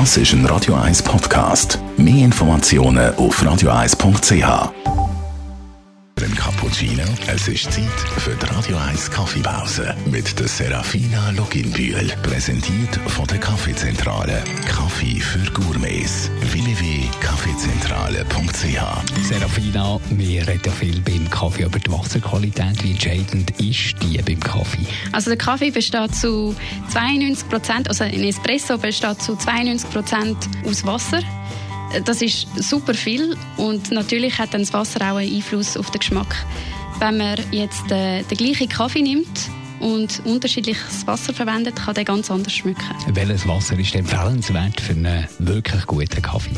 Das ist ein Radio 1 Podcast. Mehr Informationen auf radio1.ch. Ein Cappuccino. Es ist Zeit für die Radio 1 Kaffeepause mit der Serafina Loginbühl. Präsentiert von der Kaffeezentrale. Kaffee für Gourmets. www.kaffeezentrale.ch. Serafina, wir reden ja viel beim Kaffee über die Wasserqualität. Wie entscheidend ist die beim Kaffee? Also der Kaffee besteht zu 92 Prozent, also ein Espresso besteht zu 92 Prozent aus Wasser. Das ist super viel und natürlich hat dann das Wasser auch einen Einfluss auf den Geschmack. Wenn man jetzt äh, den gleichen Kaffee nimmt und unterschiedliches Wasser verwendet, kann der ganz anders schmecken. Welches Wasser ist empfehlenswert für einen wirklich guten Kaffee?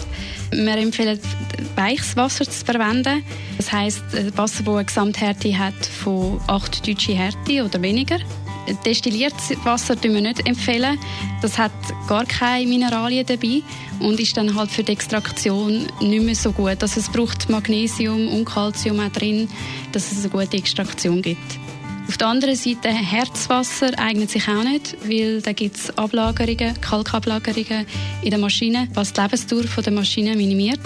Wir empfehlen weiches Wasser zu verwenden. Das heisst, Wasser, das eine Gesamthärte hat von 8 deutsche Härte oder weniger. Destilliertes Wasser empfehlen wir nicht empfehlen. Das hat gar keine Mineralien dabei und ist dann halt für die Extraktion nicht mehr so gut. Also es braucht Magnesium und Calcium auch drin, dass es eine gute Extraktion gibt. Auf der anderen Seite Herzwasser eignet sich auch nicht, weil da gibt es Ablagerungen, Kalkablagerungen in der Maschine, was die Lebensdauer der Maschine minimiert.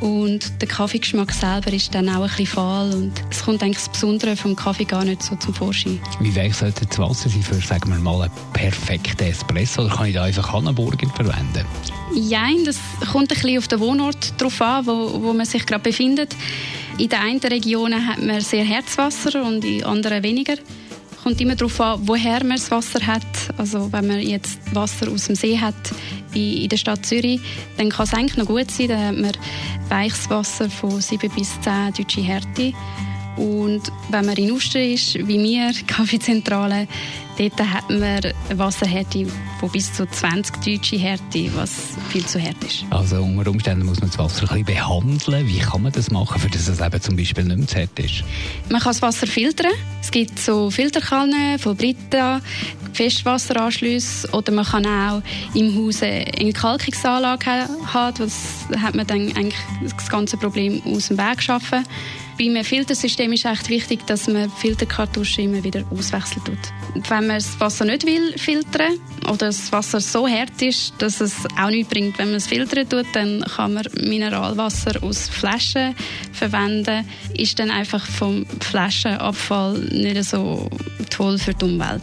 Und der Kaffeegeschmack selber ist dann auch ein bisschen fahl und es kommt eigentlich das Besondere vom Kaffee gar nicht so zum Vorschein. Wie weich sollte das Wasser sein für, sagen wir mal, einen perfekten Espresso oder kann ich da einfach Hannenburger verwenden? Nein, das kommt ein bisschen auf den Wohnort drauf an, wo, wo man sich gerade befindet. In den einen Regionen hat man sehr Herzwasser und in anderen weniger kommt immer darauf an, woher man das Wasser hat. Also wenn man jetzt Wasser aus dem See hat in, der Stadt Zürich, dann kann es eigentlich noch gut sein. Dann hat man weiches Wasser von 7 bis 10 deutsche Härte. Und wenn man in Uster ist, wie wir, Kaffeezentrale, dort hat man eine Wasserhärte von bis zu 20 deutsche Härte, was viel zu hart ist. Also unter Umständen muss man das Wasser ein bisschen behandeln. Wie kann man das machen, für dass es eben zum Beispiel nicht mehr zu hart ist? Man kann das Wasser filtern. Es gibt so Filterkannen von Brita, Festwasseranschlüsse oder man kann auch im Haus eine Entkalkungsanlage haben. Das hat man dann eigentlich das ganze Problem aus dem Weg schaffen. Bei einem Filtersystem ist echt wichtig, dass man Filterkartuschen immer wieder auswechseln tut. Wenn man das Wasser nicht will filtern oder das Wasser so hart ist, dass es auch nichts bringt, wenn man es filtern tut, dann kann man Mineralwasser aus Flaschen verwenden. Ist dann einfach vom Flaschenabfall nicht so toll für die Umwelt.